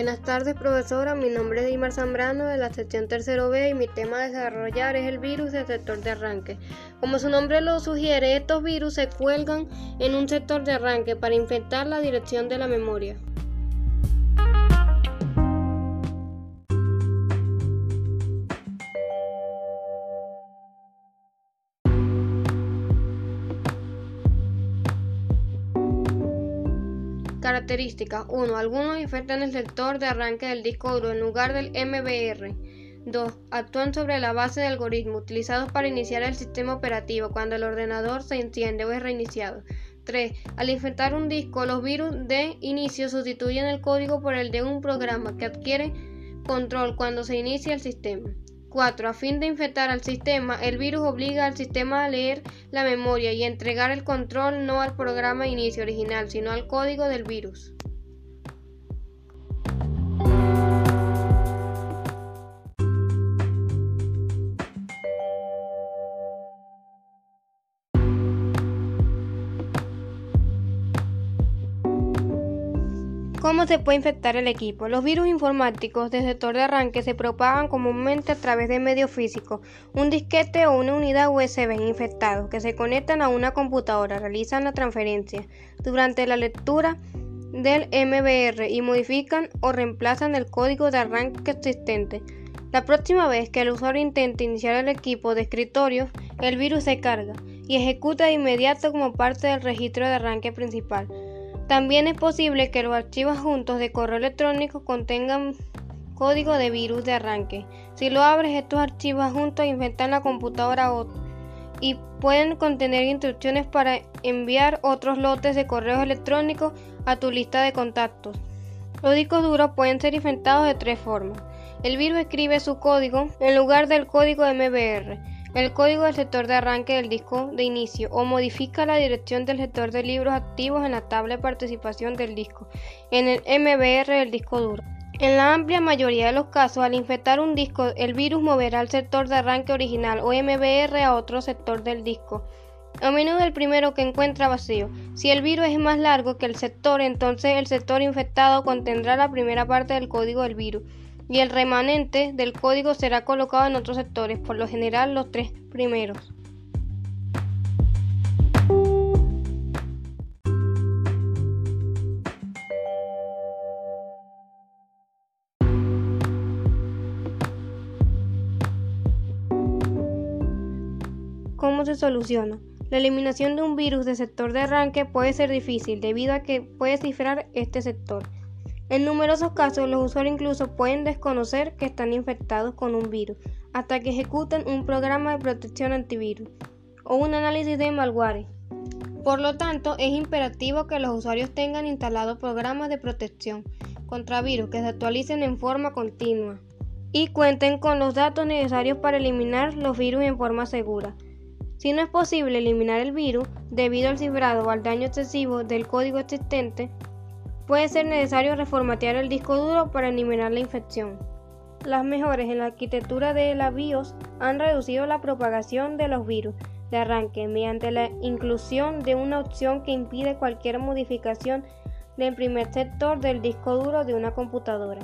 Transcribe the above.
Buenas tardes, profesora. Mi nombre es Dimar Zambrano de la sección tercero B y mi tema a desarrollar es el virus del sector de arranque. Como su nombre lo sugiere, estos virus se cuelgan en un sector de arranque para infectar la dirección de la memoria. Características 1. Algunos infectan el sector de arranque del disco duro en lugar del MBR. 2. Actúan sobre la base de algoritmos utilizados para iniciar el sistema operativo cuando el ordenador se enciende o es reiniciado. 3. Al infectar un disco, los virus de inicio sustituyen el código por el de un programa que adquiere control cuando se inicia el sistema. 4. A fin de infectar al sistema, el virus obliga al sistema a leer la memoria y entregar el control no al programa de inicio original, sino al código del virus. ¿Cómo se puede infectar el equipo? Los virus informáticos del sector de arranque se propagan comúnmente a través de medios físicos, un disquete o una unidad USB infectados que se conectan a una computadora, realizan la transferencia durante la lectura del MBR y modifican o reemplazan el código de arranque existente. La próxima vez que el usuario intente iniciar el equipo de escritorio, el virus se carga y ejecuta de inmediato como parte del registro de arranque principal. También es posible que los archivos juntos de correo electrónico contengan código de virus de arranque. Si lo abres, estos archivos juntos infectan la computadora y pueden contener instrucciones para enviar otros lotes de correos electrónicos a tu lista de contactos. Los discos duros pueden ser infectados de tres formas. El virus escribe su código en lugar del código MBR el código del sector de arranque del disco de inicio o modifica la dirección del sector de libros activos en la tabla de participación del disco, en el MBR del disco duro. En la amplia mayoría de los casos, al infectar un disco, el virus moverá el sector de arranque original o MBR a otro sector del disco. A menudo el primero que encuentra vacío. Si el virus es más largo que el sector, entonces el sector infectado contendrá la primera parte del código del virus y el remanente del código será colocado en otros sectores, por lo general los tres primeros. ¿Cómo se soluciona? La eliminación de un virus de sector de arranque puede ser difícil debido a que puede cifrar este sector. En numerosos casos, los usuarios incluso pueden desconocer que están infectados con un virus hasta que ejecuten un programa de protección antivirus o un análisis de malware. Por lo tanto, es imperativo que los usuarios tengan instalados programas de protección contra virus que se actualicen en forma continua y cuenten con los datos necesarios para eliminar los virus en forma segura. Si no es posible eliminar el virus debido al cifrado o al daño excesivo del código existente, Puede ser necesario reformatear el disco duro para eliminar la infección. Las mejoras en la arquitectura de la BIOS han reducido la propagación de los virus de arranque mediante la inclusión de una opción que impide cualquier modificación del primer sector del disco duro de una computadora.